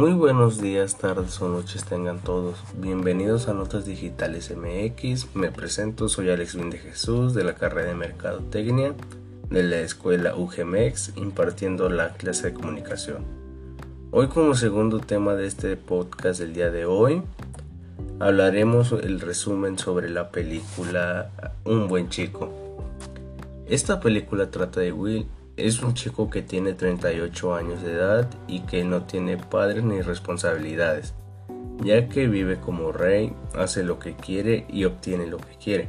Muy buenos días, tardes o noches tengan todos. Bienvenidos a Notas Digitales MX. Me presento, soy Alex Vinde Jesús de la carrera de Mercadotecnia de la escuela UGMX impartiendo la clase de comunicación. Hoy como segundo tema de este podcast del día de hoy hablaremos el resumen sobre la película Un buen chico. Esta película trata de Will, es un chico que tiene 38 años de edad y que no tiene padres ni responsabilidades, ya que vive como rey, hace lo que quiere y obtiene lo que quiere.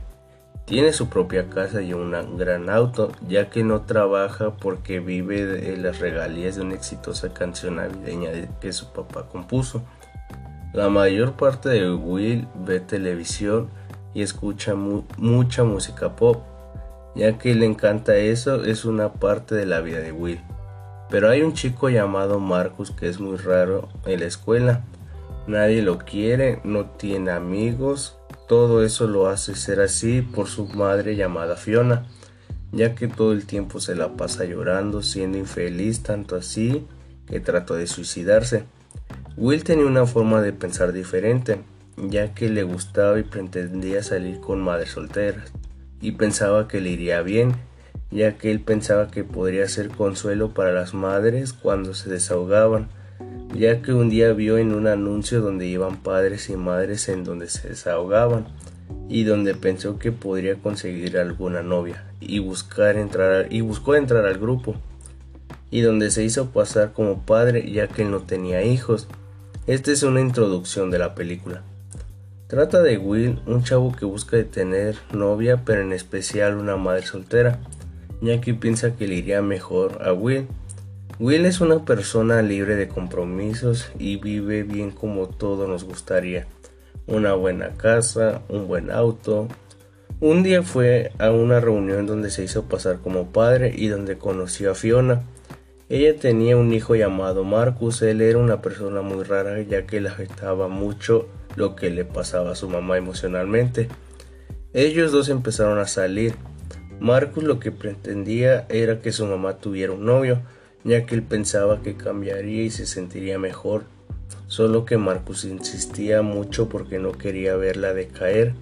Tiene su propia casa y un gran auto, ya que no trabaja porque vive de las regalías de una exitosa canción navideña que su papá compuso. La mayor parte de Will ve televisión y escucha mucha música pop, ya que le encanta eso, es una parte de la vida de Will. Pero hay un chico llamado Marcus que es muy raro en la escuela. Nadie lo quiere, no tiene amigos, todo eso lo hace ser así por su madre llamada Fiona, ya que todo el tiempo se la pasa llorando, siendo infeliz tanto así que trató de suicidarse. Will tenía una forma de pensar diferente, ya que le gustaba y pretendía salir con madres solteras y pensaba que le iría bien, ya que él pensaba que podría ser consuelo para las madres cuando se desahogaban, ya que un día vio en un anuncio donde iban padres y madres en donde se desahogaban y donde pensó que podría conseguir alguna novia y buscar entrar y buscó entrar al grupo y donde se hizo pasar como padre ya que él no tenía hijos. Esta es una introducción de la película. Trata de Will, un chavo que busca tener novia, pero en especial una madre soltera, ya que piensa que le iría mejor a Will. Will es una persona libre de compromisos y vive bien como todo nos gustaría. Una buena casa, un buen auto. Un día fue a una reunión donde se hizo pasar como padre y donde conoció a Fiona. Ella tenía un hijo llamado Marcus, él era una persona muy rara ya que le afectaba mucho lo que le pasaba a su mamá emocionalmente. Ellos dos empezaron a salir. Marcus lo que pretendía era que su mamá tuviera un novio, ya que él pensaba que cambiaría y se sentiría mejor. Solo que Marcus insistía mucho porque no quería verla decaer.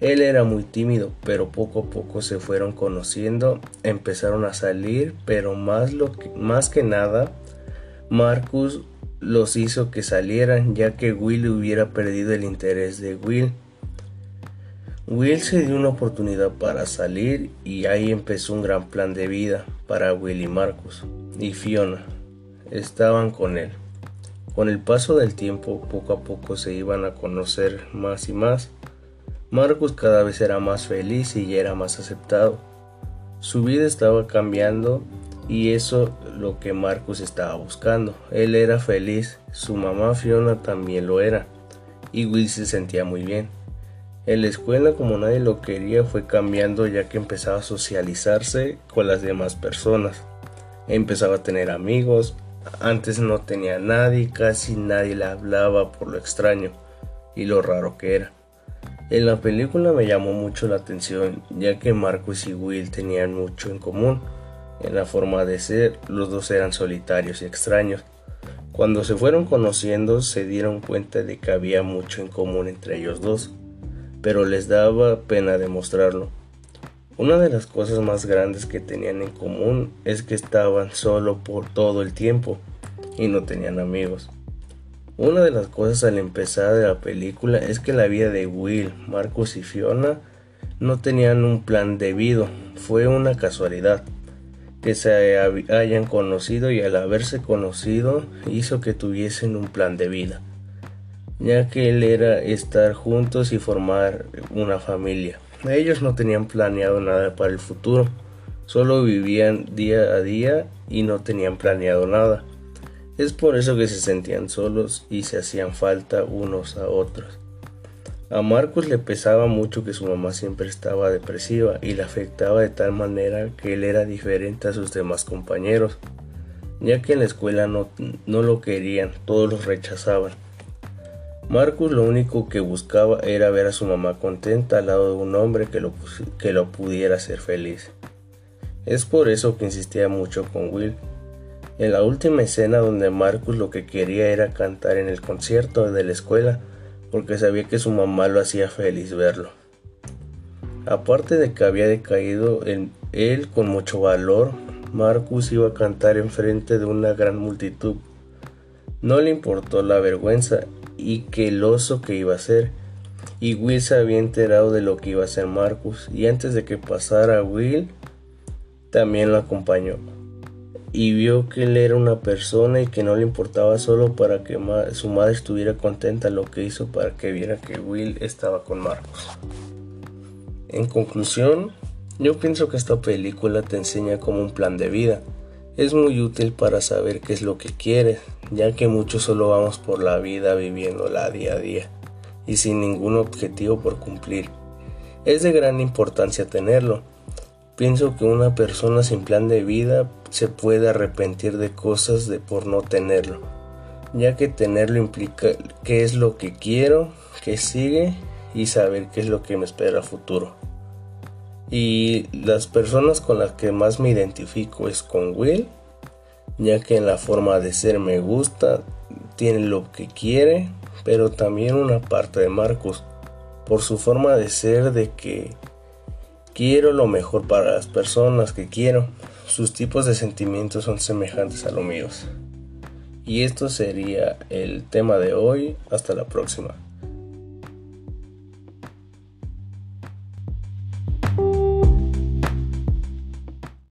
Él era muy tímido, pero poco a poco se fueron conociendo, empezaron a salir, pero más, lo que, más que nada, Marcus los hizo que salieran ya que Will hubiera perdido el interés de Will. Will se dio una oportunidad para salir y ahí empezó un gran plan de vida para Will y Marcus y Fiona. Estaban con él. Con el paso del tiempo poco a poco se iban a conocer más y más. Marcus cada vez era más feliz y ya era más aceptado. Su vida estaba cambiando y eso lo que Marcus estaba buscando. Él era feliz, su mamá Fiona también lo era, y Will se sentía muy bien. En la escuela, como nadie lo quería, fue cambiando ya que empezaba a socializarse con las demás personas. Empezaba a tener amigos, antes no tenía nadie, casi nadie le hablaba por lo extraño y lo raro que era. En la película me llamó mucho la atención ya que Marcus y Will tenían mucho en común en la forma de ser, los dos eran solitarios y extraños. Cuando se fueron conociendo se dieron cuenta de que había mucho en común entre ellos dos, pero les daba pena demostrarlo. Una de las cosas más grandes que tenían en común es que estaban solo por todo el tiempo y no tenían amigos. Una de las cosas al empezar de la película es que la vida de Will, Marcus y Fiona no tenían un plan debido, fue una casualidad que se hayan conocido y al haberse conocido hizo que tuviesen un plan de vida, ya que él era estar juntos y formar una familia. Ellos no tenían planeado nada para el futuro, solo vivían día a día y no tenían planeado nada. Es por eso que se sentían solos y se hacían falta unos a otros. A Marcus le pesaba mucho que su mamá siempre estaba depresiva y le afectaba de tal manera que él era diferente a sus demás compañeros, ya que en la escuela no, no lo querían, todos los rechazaban. Marcus lo único que buscaba era ver a su mamá contenta al lado de un hombre que lo, que lo pudiera hacer feliz. Es por eso que insistía mucho con Will. En la última escena donde Marcus lo que quería era cantar en el concierto de la escuela porque sabía que su mamá lo hacía feliz verlo. Aparte de que había decaído en él con mucho valor, Marcus iba a cantar enfrente de una gran multitud. No le importó la vergüenza y que el oso que iba a ser. Y Will se había enterado de lo que iba a hacer Marcus y antes de que pasara Will también lo acompañó. Y vio que él era una persona y que no le importaba solo para que su madre estuviera contenta lo que hizo para que viera que Will estaba con Marcus. En conclusión, yo pienso que esta película te enseña como un plan de vida. Es muy útil para saber qué es lo que quieres, ya que muchos solo vamos por la vida viviéndola día a día y sin ningún objetivo por cumplir. Es de gran importancia tenerlo. Pienso que una persona sin plan de vida se puede arrepentir de cosas de por no tenerlo, ya que tenerlo implica qué es lo que quiero, qué sigue y saber qué es lo que me espera a futuro. Y las personas con las que más me identifico es con Will, ya que en la forma de ser me gusta, tiene lo que quiere, pero también una parte de Marcus, por su forma de ser de que quiero lo mejor para las personas que quiero. Sus tipos de sentimientos son semejantes a los míos. Y esto sería el tema de hoy. Hasta la próxima.